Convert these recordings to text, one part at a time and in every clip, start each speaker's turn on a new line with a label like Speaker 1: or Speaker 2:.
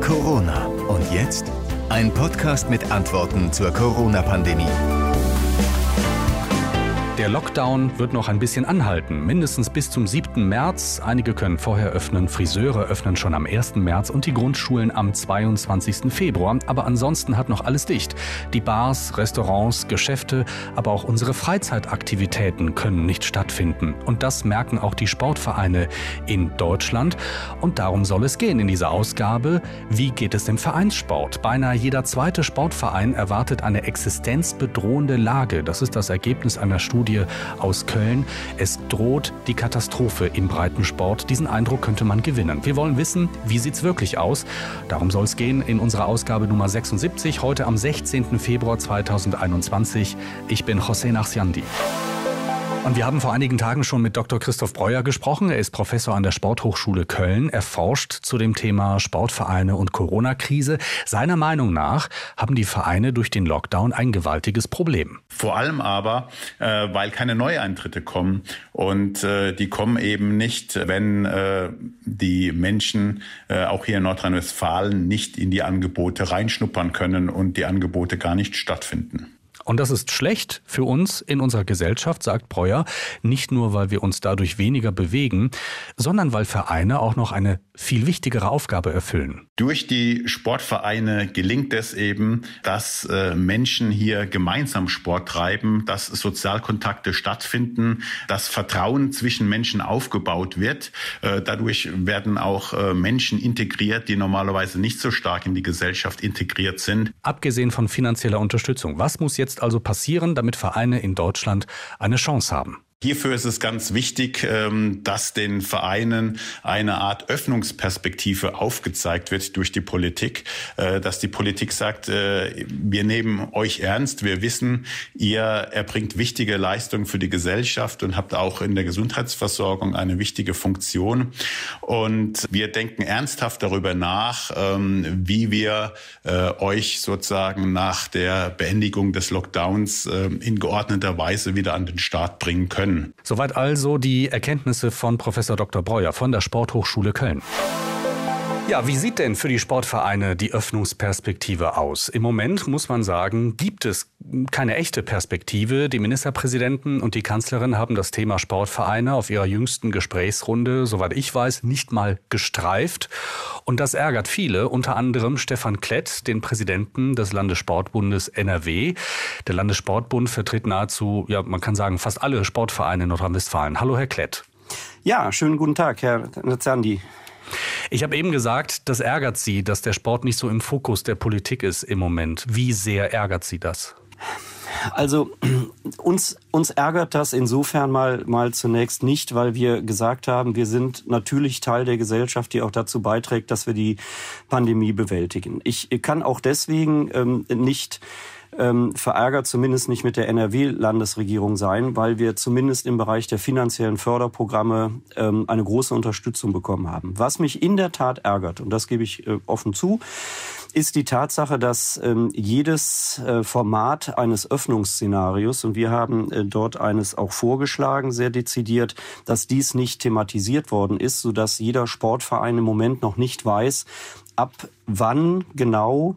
Speaker 1: Corona. Und jetzt ein Podcast mit Antworten zur Corona-Pandemie.
Speaker 2: Der Lockdown wird noch ein bisschen anhalten, mindestens bis zum 7. März. Einige können vorher öffnen, Friseure öffnen schon am 1. März und die Grundschulen am 22. Februar. Aber ansonsten hat noch alles dicht. Die Bars, Restaurants, Geschäfte, aber auch unsere Freizeitaktivitäten können nicht stattfinden. Und das merken auch die Sportvereine in Deutschland. Und darum soll es gehen in dieser Ausgabe. Wie geht es dem Vereinssport? Beinahe jeder zweite Sportverein erwartet eine existenzbedrohende Lage. Das ist das Ergebnis einer Studie Studie aus Köln. Es droht die Katastrophe im Breitensport. Diesen Eindruck könnte man gewinnen. Wir wollen wissen, wie sieht es wirklich aus? Darum soll es gehen in unserer Ausgabe Nummer 76, heute am 16. Februar 2021. Ich bin José Nachsiandi. Und wir haben vor einigen Tagen schon mit Dr. Christoph Breuer gesprochen. Er ist Professor an der Sporthochschule Köln. Er forscht zu dem Thema Sportvereine und Corona-Krise. Seiner Meinung nach haben die Vereine durch den Lockdown ein gewaltiges Problem.
Speaker 3: Vor allem aber, äh, weil keine Neueintritte kommen. Und äh, die kommen eben nicht, wenn äh, die Menschen äh, auch hier in Nordrhein-Westfalen nicht in die Angebote reinschnuppern können und die Angebote gar nicht stattfinden.
Speaker 2: Und das ist schlecht für uns in unserer Gesellschaft, sagt Breuer, nicht nur, weil wir uns dadurch weniger bewegen, sondern weil Vereine auch noch eine viel wichtigere Aufgabe erfüllen.
Speaker 3: Durch die Sportvereine gelingt es eben, dass äh, Menschen hier gemeinsam Sport treiben, dass Sozialkontakte stattfinden, dass Vertrauen zwischen Menschen aufgebaut wird. Äh, dadurch werden auch äh, Menschen integriert, die normalerweise nicht so stark in die Gesellschaft integriert sind.
Speaker 2: Abgesehen von finanzieller Unterstützung, was muss jetzt also passieren, damit Vereine in Deutschland eine Chance haben?
Speaker 3: Hierfür ist es ganz wichtig, ähm, dass den Vereinen eine Art Öffnungsperspektive aufgezeigt wird durch die Politik, äh, dass die Politik sagt, äh, wir nehmen euch ernst, wir wissen, ihr erbringt wichtige Leistungen für die Gesellschaft und habt auch in der Gesundheitsversorgung eine wichtige Funktion. Und wir denken ernsthaft darüber nach, ähm, wie wir äh, euch sozusagen nach der Beendigung des Lockdowns in geordneter Weise wieder an den Start bringen können können.
Speaker 2: Soweit also die Erkenntnisse von Professor Dr. Breuer von der Sporthochschule Köln. Ja, wie sieht denn für die Sportvereine die Öffnungsperspektive aus? Im Moment muss man sagen, gibt es keine echte Perspektive. Die Ministerpräsidenten und die Kanzlerin haben das Thema Sportvereine auf ihrer jüngsten Gesprächsrunde, soweit ich weiß, nicht mal gestreift. Und das ärgert viele, unter anderem Stefan Klett, den Präsidenten des Landessportbundes NRW. Der Landessportbund vertritt nahezu, ja, man kann sagen, fast alle Sportvereine in Nordrhein-Westfalen. Hallo, Herr Klett.
Speaker 4: Ja, schönen guten Tag, Herr Nazandi.
Speaker 2: Ich habe eben gesagt, das ärgert Sie, dass der Sport nicht so im Fokus der Politik ist im Moment. Wie sehr ärgert Sie das?
Speaker 4: Also uns, uns ärgert das insofern mal, mal zunächst nicht, weil wir gesagt haben, wir sind natürlich Teil der Gesellschaft, die auch dazu beiträgt, dass wir die Pandemie bewältigen. Ich kann auch deswegen ähm, nicht ähm, verärgert zumindest nicht mit der NRW-Landesregierung sein, weil wir zumindest im Bereich der finanziellen Förderprogramme ähm, eine große Unterstützung bekommen haben. Was mich in der Tat ärgert, und das gebe ich äh, offen zu, ist die Tatsache, dass ähm, jedes äh, Format eines Öffnungsszenarios, und wir haben äh, dort eines auch vorgeschlagen, sehr dezidiert, dass dies nicht thematisiert worden ist, sodass jeder Sportverein im Moment noch nicht weiß, ab wann genau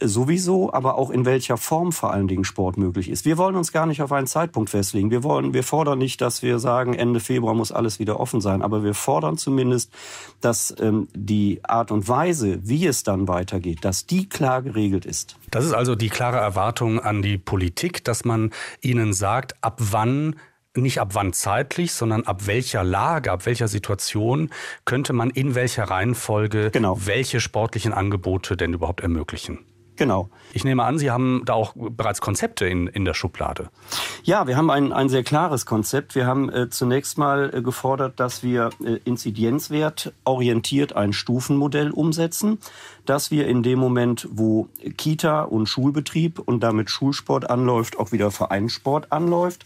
Speaker 4: sowieso, aber auch in welcher Form vor allen Dingen Sport möglich ist. Wir wollen uns gar nicht auf einen Zeitpunkt festlegen. Wir wollen, wir fordern nicht, dass wir sagen, Ende Februar muss alles wieder offen sein, aber wir fordern zumindest, dass ähm, die Art und Weise, wie es dann weitergeht, dass die klar geregelt ist.
Speaker 2: Das ist also die klare Erwartung an die Politik, dass man ihnen sagt, ab wann nicht ab wann zeitlich, sondern ab welcher Lage, ab welcher Situation könnte man in welcher Reihenfolge genau. welche sportlichen Angebote denn überhaupt ermöglichen.
Speaker 4: Genau.
Speaker 2: Ich nehme an, Sie haben da auch bereits Konzepte in, in der Schublade.
Speaker 4: Ja, wir haben ein, ein sehr klares Konzept. Wir haben äh, zunächst mal äh, gefordert, dass wir äh, Inzidenzwert orientiert ein Stufenmodell umsetzen, dass wir in dem Moment, wo Kita und Schulbetrieb und damit Schulsport anläuft, auch wieder Vereinssport anläuft.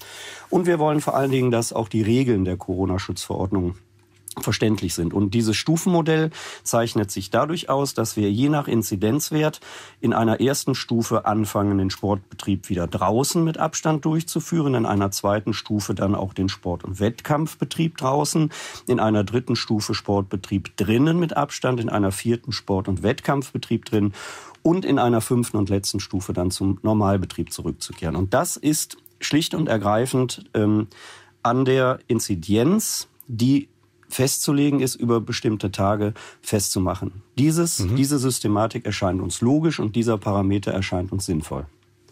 Speaker 4: Und wir wollen vor allen Dingen, dass auch die Regeln der Corona-Schutzverordnung verständlich sind. Und dieses Stufenmodell zeichnet sich dadurch aus, dass wir je nach Inzidenzwert in einer ersten Stufe anfangen, den Sportbetrieb wieder draußen mit Abstand durchzuführen, in einer zweiten Stufe dann auch den Sport- und Wettkampfbetrieb draußen, in einer dritten Stufe Sportbetrieb drinnen mit Abstand, in einer vierten Sport- und Wettkampfbetrieb drin und in einer fünften und letzten Stufe dann zum Normalbetrieb zurückzukehren. Und das ist schlicht und ergreifend ähm, an der Inzidenz, die festzulegen ist, über bestimmte Tage festzumachen. Dieses, mhm. Diese Systematik erscheint uns logisch und dieser Parameter erscheint uns sinnvoll.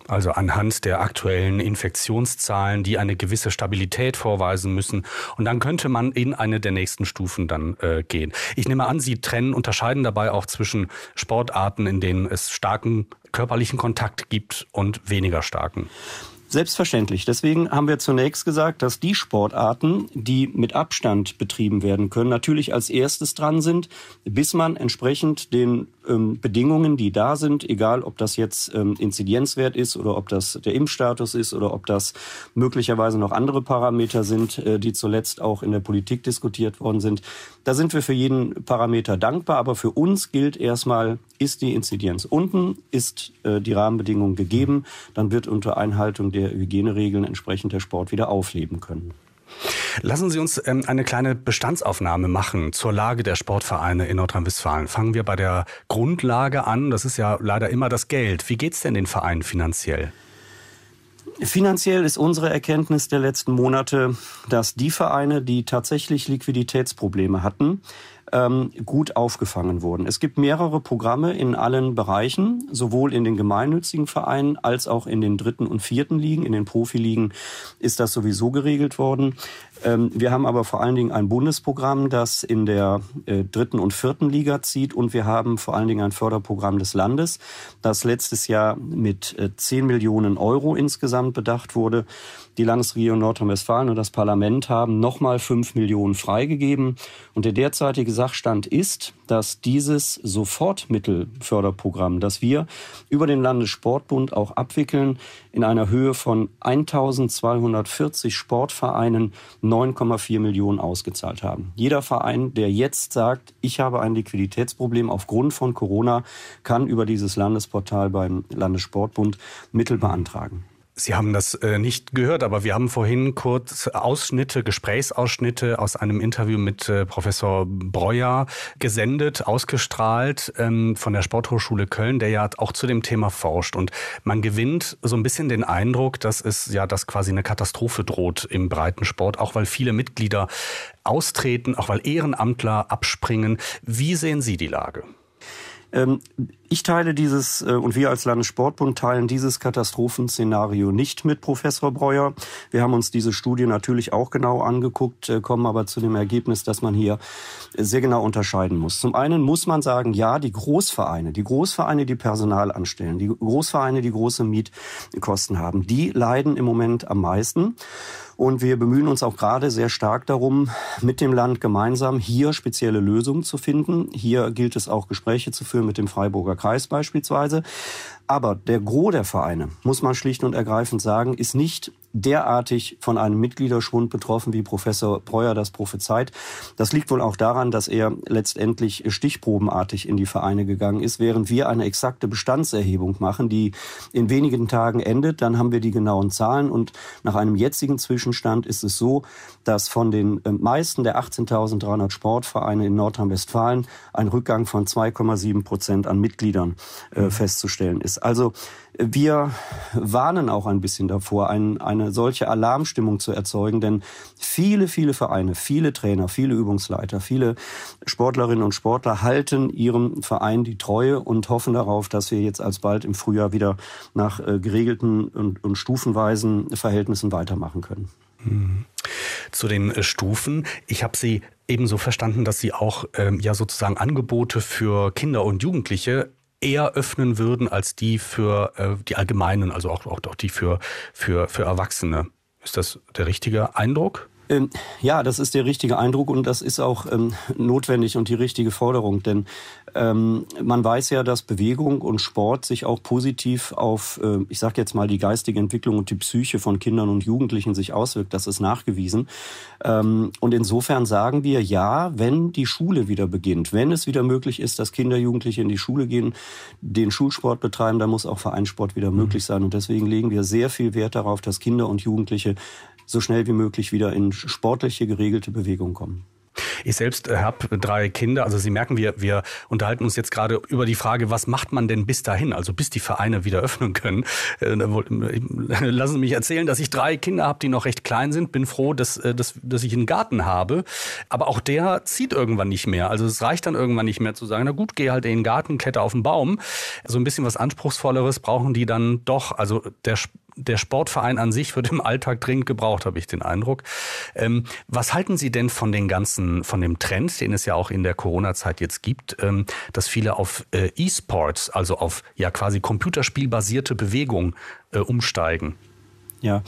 Speaker 2: Also anhand der aktuellen Infektionszahlen, die eine gewisse Stabilität vorweisen müssen. Und dann könnte man in eine der nächsten Stufen dann äh, gehen. Ich nehme an, Sie trennen, unterscheiden dabei auch zwischen Sportarten, in denen es starken körperlichen Kontakt gibt und weniger starken.
Speaker 4: Selbstverständlich. Deswegen haben wir zunächst gesagt, dass die Sportarten, die mit Abstand betrieben werden können, natürlich als erstes dran sind, bis man entsprechend den ähm, Bedingungen, die da sind, egal ob das jetzt ähm, Inzidenzwert ist oder ob das der Impfstatus ist oder ob das möglicherweise noch andere Parameter sind, äh, die zuletzt auch in der Politik diskutiert worden sind. Da sind wir für jeden Parameter dankbar, aber für uns gilt erstmal, ist die Inzidenz unten, ist äh, die Rahmenbedingung gegeben, dann wird unter Einhaltung der Hygieneregeln entsprechend der Sport wieder aufleben können.
Speaker 2: Lassen Sie uns ähm, eine kleine Bestandsaufnahme machen zur Lage der Sportvereine in Nordrhein-Westfalen. Fangen wir bei der Grundlage an. Das ist ja leider immer das Geld. Wie geht es denn den Vereinen finanziell?
Speaker 4: Finanziell ist unsere Erkenntnis der letzten Monate, dass die Vereine, die tatsächlich Liquiditätsprobleme hatten, ähm, gut aufgefangen wurden. Es gibt mehrere Programme in allen Bereichen, sowohl in den gemeinnützigen Vereinen als auch in den dritten und vierten Ligen. In den Profiligen ist das sowieso geregelt worden. Ähm, wir haben aber vor allen Dingen ein Bundesprogramm, das in der äh, dritten und vierten Liga zieht. Und wir haben vor allen Dingen ein Förderprogramm des Landes, das letztes Jahr mit äh, 10 Millionen Euro insgesamt bedacht wurde. Die Landesregierung Nordrhein-Westfalen und das Parlament haben nochmal 5 Millionen freigegeben. Und der derzeitige Sachstand ist, dass dieses Sofortmittelförderprogramm, das wir über den Landessportbund auch abwickeln, in einer Höhe von 1240 Sportvereinen 9,4 Millionen ausgezahlt haben. Jeder Verein, der jetzt sagt, ich habe ein Liquiditätsproblem aufgrund von Corona, kann über dieses Landesportal beim Landessportbund Mittel beantragen.
Speaker 2: Sie haben das äh, nicht gehört, aber wir haben vorhin kurz Ausschnitte, Gesprächsausschnitte aus einem Interview mit äh, Professor Breuer gesendet, ausgestrahlt ähm, von der Sporthochschule Köln, der ja auch zu dem Thema forscht. Und man gewinnt so ein bisschen den Eindruck, dass es ja, dass quasi eine Katastrophe droht im Breitensport, auch weil viele Mitglieder austreten, auch weil Ehrenamtler abspringen. Wie sehen Sie die Lage?
Speaker 4: Ähm, ich teile dieses, äh, und wir als Landessportbund teilen dieses Katastrophenszenario nicht mit Professor Breuer. Wir haben uns diese Studie natürlich auch genau angeguckt, äh, kommen aber zu dem Ergebnis, dass man hier sehr genau unterscheiden muss. Zum einen muss man sagen, ja, die Großvereine, die Großvereine, die Personal anstellen, die Großvereine, die große Mietkosten haben, die leiden im Moment am meisten. Und wir bemühen uns auch gerade sehr stark darum, mit dem Land gemeinsam hier spezielle Lösungen zu finden. Hier gilt es auch Gespräche zu führen mit dem Freiburger Kreis beispielsweise. Aber der Gros der Vereine, muss man schlicht und ergreifend sagen, ist nicht derartig von einem Mitgliederschwund betroffen, wie Professor Breuer das prophezeit. Das liegt wohl auch daran, dass er letztendlich stichprobenartig in die Vereine gegangen ist, während wir eine exakte Bestandserhebung machen, die in wenigen Tagen endet. Dann haben wir die genauen Zahlen und nach einem jetzigen Zwischenstand ist es so, dass von den äh, meisten der 18.300 Sportvereine in Nordrhein-Westfalen ein Rückgang von 2,7 Prozent an Mitgliedern äh, festzustellen ist. Also wir warnen auch ein bisschen davor, ein, eine solche Alarmstimmung zu erzeugen, denn viele, viele Vereine, viele Trainer, viele Übungsleiter, viele Sportlerinnen und Sportler halten ihrem Verein die Treue und hoffen darauf, dass wir jetzt alsbald im Frühjahr wieder nach äh, geregelten und, und stufenweisen Verhältnissen weitermachen können.
Speaker 2: Mhm. Zu den äh, Stufen. Ich habe Sie ebenso verstanden, dass Sie auch ähm, ja sozusagen Angebote für Kinder und Jugendliche eher öffnen würden als die für äh, die Allgemeinen, also auch, auch, auch die für, für, für Erwachsene. Ist das der richtige Eindruck?
Speaker 4: Ähm, ja, das ist der richtige Eindruck und das ist auch ähm, notwendig und die richtige Forderung, denn ähm, man weiß ja, dass Bewegung und Sport sich auch positiv auf, äh, ich sage jetzt mal, die geistige Entwicklung und die Psyche von Kindern und Jugendlichen sich auswirkt. Das ist nachgewiesen. Ähm, und insofern sagen wir ja, wenn die Schule wieder beginnt, wenn es wieder möglich ist, dass Kinder, Jugendliche in die Schule gehen, den Schulsport betreiben, dann muss auch Vereinssport wieder mhm. möglich sein. Und deswegen legen wir sehr viel Wert darauf, dass Kinder und Jugendliche so schnell wie möglich wieder in sportliche, geregelte Bewegung kommen.
Speaker 2: Ich selbst äh, habe drei Kinder. Also Sie merken, wir, wir unterhalten uns jetzt gerade über die Frage, was macht man denn bis dahin, also bis die Vereine wieder öffnen können. Äh, lassen Sie mich erzählen, dass ich drei Kinder habe, die noch recht klein sind. Bin froh, dass, äh, dass, dass ich einen Garten habe. Aber auch der zieht irgendwann nicht mehr. Also es reicht dann irgendwann nicht mehr zu sagen, na gut, geh halt in den Garten, kletter auf den Baum. So ein bisschen was Anspruchsvolleres brauchen die dann doch. Also der der Sportverein an sich wird im Alltag dringend gebraucht, habe ich den Eindruck. Ähm, was halten Sie denn von den ganzen, von dem Trend, den es ja auch in der Corona-Zeit jetzt gibt, ähm, dass viele auf äh, E-Sports, also auf ja quasi computerspielbasierte Bewegung äh, umsteigen?
Speaker 4: Ja,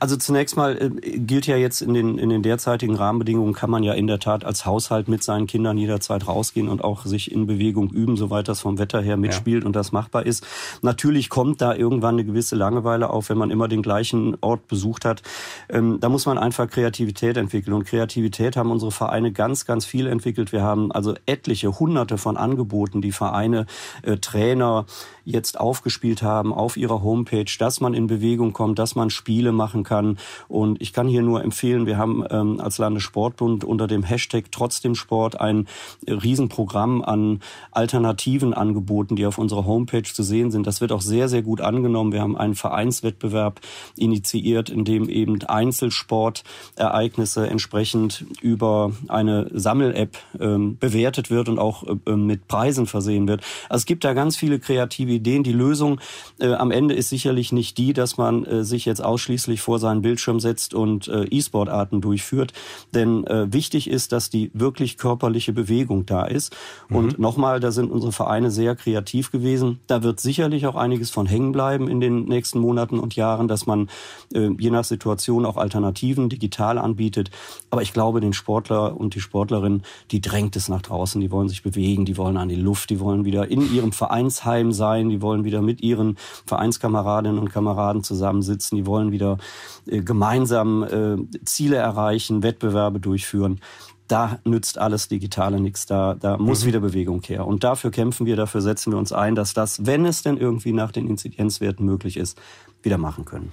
Speaker 4: also zunächst mal äh, gilt ja jetzt in den, in den derzeitigen Rahmenbedingungen kann man ja in der Tat als Haushalt mit seinen Kindern jederzeit rausgehen und auch sich in Bewegung üben, soweit das vom Wetter her mitspielt ja. und das machbar ist. Natürlich kommt da irgendwann eine gewisse Langeweile auf, wenn man immer den gleichen Ort besucht hat. Ähm, da muss man einfach Kreativität entwickeln und Kreativität haben unsere Vereine ganz, ganz viel entwickelt. Wir haben also etliche, hunderte von Angeboten, die Vereine, äh, Trainer jetzt aufgespielt haben auf ihrer Homepage, dass man in Bewegung kommt, dass man Spiele machen kann. Und ich kann hier nur empfehlen, wir haben ähm, als Landessportbund unter dem Hashtag Trotzdem Sport ein Riesenprogramm an alternativen Angeboten, die auf unserer Homepage zu sehen sind. Das wird auch sehr, sehr gut angenommen. Wir haben einen Vereinswettbewerb initiiert, in dem eben Einzelsportereignisse entsprechend über eine Sammel-App ähm, bewertet wird und auch äh, mit Preisen versehen wird. Also es gibt da ganz viele kreative Ideen. Die Lösung äh, am Ende ist sicherlich nicht die, dass man äh, sich jetzt ausschließlich vor seinen Bildschirm setzt und äh, E-Sport-Arten durchführt. Denn äh, wichtig ist, dass die wirklich körperliche Bewegung da ist. Mhm. Und nochmal, da sind unsere Vereine sehr kreativ gewesen. Da wird sicherlich auch einiges von hängen bleiben in den nächsten Monaten und Jahren, dass man äh, je nach Situation auch Alternativen digital anbietet. Aber ich glaube, den Sportler und die Sportlerin, die drängt es nach draußen. Die wollen sich bewegen, die wollen an die Luft, die wollen wieder in ihrem Vereinsheim sein, die wollen wieder mit ihren Vereinskameradinnen und Kameraden zusammensitzen, die wollen wieder äh, gemeinsam äh, Ziele erreichen, Wettbewerbe durchführen da nützt alles Digitale nichts. Da, da muss mhm. wieder Bewegung her. Und dafür kämpfen wir, dafür setzen wir uns ein, dass das, wenn es denn irgendwie nach den Inzidenzwerten möglich ist, wieder machen können.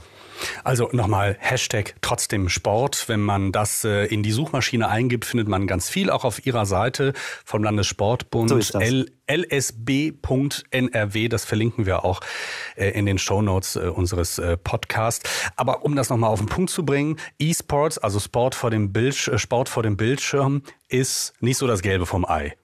Speaker 2: Also nochmal Hashtag trotzdem Sport. Wenn man das äh, in die Suchmaschine eingibt, findet man ganz viel, auch auf ihrer Seite vom Landessportbund. So lsb.nrw, das verlinken wir auch äh, in den Shownotes äh, unseres äh, Podcasts. Aber um das nochmal auf den Punkt zu bringen, E-Sports, also Sport vor dem Bildsch äh, Sport vor dem Bildschirm, ist nicht so das Gelbe vom Ei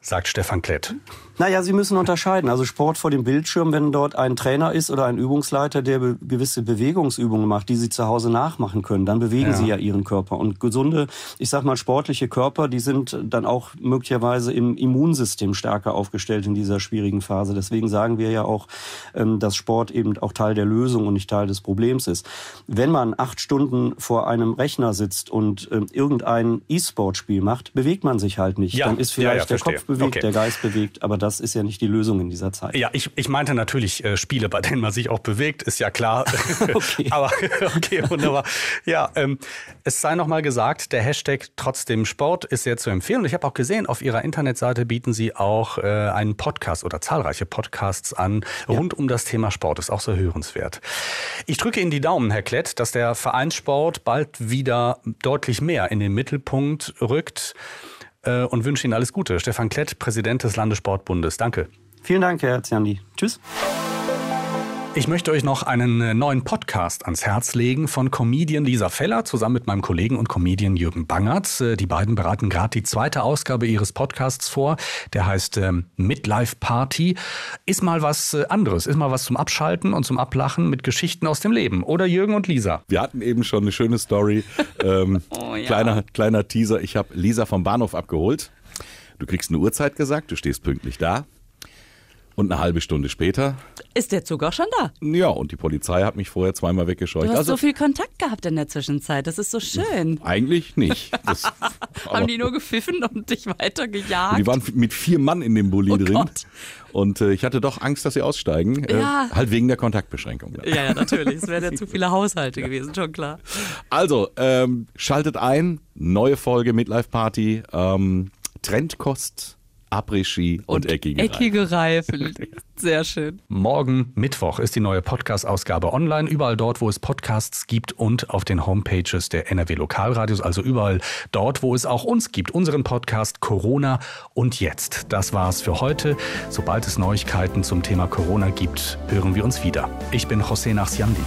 Speaker 2: sagt Stefan Klett.
Speaker 4: Naja, Sie müssen unterscheiden. Also Sport vor dem Bildschirm, wenn dort ein Trainer ist oder ein Übungsleiter, der be gewisse Bewegungsübungen macht, die Sie zu Hause nachmachen können, dann bewegen ja. Sie ja Ihren Körper. Und gesunde, ich sag mal sportliche Körper, die sind dann auch möglicherweise im Immunsystem stärker aufgestellt in dieser schwierigen Phase. Deswegen sagen wir ja auch, ähm, dass Sport eben auch Teil der Lösung und nicht Teil des Problems ist. Wenn man acht Stunden vor einem Rechner sitzt und ähm, irgendein E-Sport-Spiel macht, bewegt man sich halt nicht. Ja. Dann ist vielleicht ja, der Kopf bewegt, okay. der Geist bewegt, aber das ist ja nicht die Lösung in dieser Zeit.
Speaker 2: Ja, ich, ich meinte natürlich äh, Spiele, bei denen man sich auch bewegt, ist ja klar. okay. aber okay, wunderbar. Ja, ähm, es sei nochmal gesagt, der Hashtag trotzdem Sport ist sehr zu empfehlen. Und ich habe auch gesehen, auf Ihrer Internetseite bieten Sie auch äh, einen Podcast oder zahlreiche Podcasts an rund ja. um das Thema Sport. Ist auch so hörenswert. Ich drücke Ihnen die Daumen, Herr Klett, dass der Vereinssport bald wieder deutlich mehr in den Mittelpunkt rückt. Äh, und wünsche Ihnen alles Gute. Stefan Klett, Präsident des Landessportbundes. Danke.
Speaker 4: Vielen Dank, Herr Zjandi. Tschüss.
Speaker 2: Ich möchte euch noch einen äh, neuen Podcast ans Herz legen von Comedian Lisa Feller zusammen mit meinem Kollegen und Comedian Jürgen Bangert. Äh, die beiden beraten gerade die zweite Ausgabe ihres Podcasts vor. Der heißt ähm, Midlife Party. Ist mal was äh, anderes, ist mal was zum Abschalten und zum Ablachen mit Geschichten aus dem Leben. Oder Jürgen und Lisa?
Speaker 5: Wir hatten eben schon eine schöne Story. ähm, oh, ja. kleiner, kleiner Teaser. Ich habe Lisa vom Bahnhof abgeholt. Du kriegst eine Uhrzeit gesagt, du stehst pünktlich da. Und eine halbe Stunde später.
Speaker 6: Ist der Zug auch schon da?
Speaker 5: Ja, und die Polizei hat mich vorher zweimal weggescheucht.
Speaker 6: Du hast
Speaker 5: also,
Speaker 6: so viel Kontakt gehabt in der Zwischenzeit. Das ist so schön.
Speaker 5: Eigentlich nicht. Das,
Speaker 6: Haben die nur gepfiffen und dich weitergejagt?
Speaker 5: Die waren mit vier Mann in dem Bulli
Speaker 6: Oh
Speaker 5: drin.
Speaker 6: Gott.
Speaker 5: Und äh, ich hatte doch Angst, dass sie aussteigen.
Speaker 6: Ja.
Speaker 5: Äh, halt wegen der Kontaktbeschränkung.
Speaker 6: Ja, ja, natürlich. Es wären ja zu viele Haushalte gewesen, schon klar.
Speaker 5: Also, ähm, schaltet ein. Neue Folge Midlife Party. Ähm, Trendkost, Après-Ski und, eckige Reifen.
Speaker 6: Eckige Reifen. Sehr schön.
Speaker 2: Morgen, Mittwoch, ist die neue Podcast-Ausgabe online. Überall dort, wo es Podcasts gibt und auf den Homepages der NRW Lokalradios. Also überall dort, wo es auch uns gibt. Unseren Podcast Corona und jetzt. Das war's für heute. Sobald es Neuigkeiten zum Thema Corona gibt, hören wir uns wieder. Ich bin José Nachsiandi.